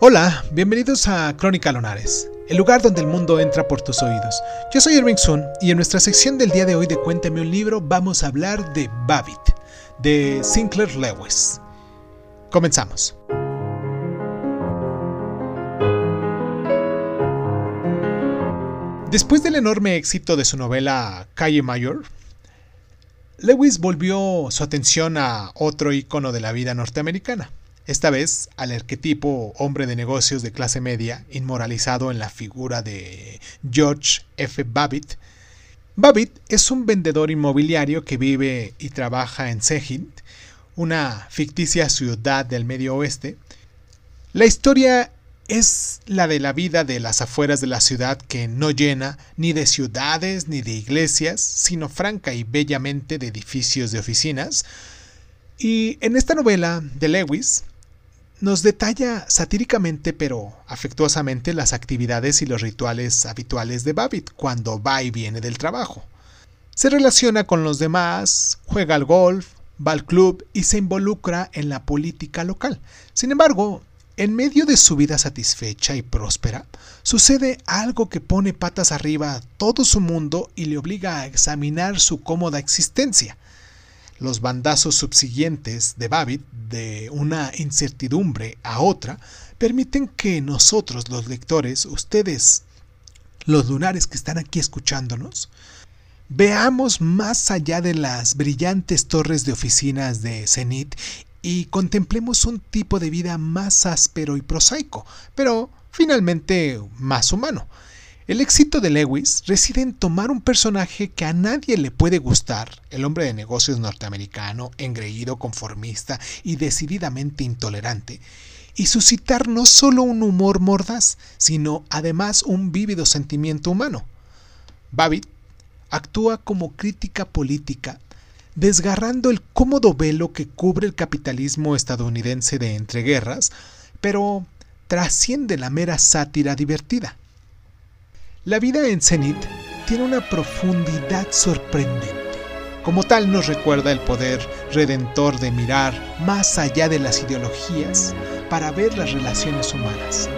Hola, bienvenidos a Crónica Lonares, el lugar donde el mundo entra por tus oídos. Yo soy Irving Sun y en nuestra sección del día de hoy de Cuéntame un libro vamos a hablar de Babbitt, de Sinclair Lewis. Comenzamos. Después del enorme éxito de su novela Calle Mayor, Lewis volvió su atención a otro icono de la vida norteamericana, esta vez al arquetipo hombre de negocios de clase media, inmoralizado en la figura de George F. Babbitt. Babbitt es un vendedor inmobiliario que vive y trabaja en Sehint, una ficticia ciudad del medio oeste. La historia es la de la vida de las afueras de la ciudad que no llena ni de ciudades ni de iglesias, sino franca y bellamente de edificios de oficinas. Y en esta novela de Lewis, nos detalla satíricamente pero afectuosamente las actividades y los rituales habituales de Babbitt cuando va y viene del trabajo. Se relaciona con los demás, juega al golf, va al club y se involucra en la política local. Sin embargo, en medio de su vida satisfecha y próspera, sucede algo que pone patas arriba a todo su mundo y le obliga a examinar su cómoda existencia. Los bandazos subsiguientes de Babbitt de una incertidumbre a otra permiten que nosotros, los lectores, ustedes, los lunares que están aquí escuchándonos, veamos más allá de las brillantes torres de oficinas de Zenith y contemplemos un tipo de vida más áspero y prosaico, pero finalmente más humano el éxito de Lewis reside en tomar un personaje que a nadie le puede gustar, el hombre de negocios norteamericano, engreído, conformista y decididamente intolerante, y suscitar no solo un humor mordaz, sino además un vívido sentimiento humano. Babbitt actúa como crítica política, desgarrando el cómodo velo que cubre el capitalismo estadounidense de entreguerras, pero trasciende la mera sátira divertida. La vida en Zenith tiene una profundidad sorprendente. Como tal nos recuerda el poder redentor de mirar más allá de las ideologías para ver las relaciones humanas.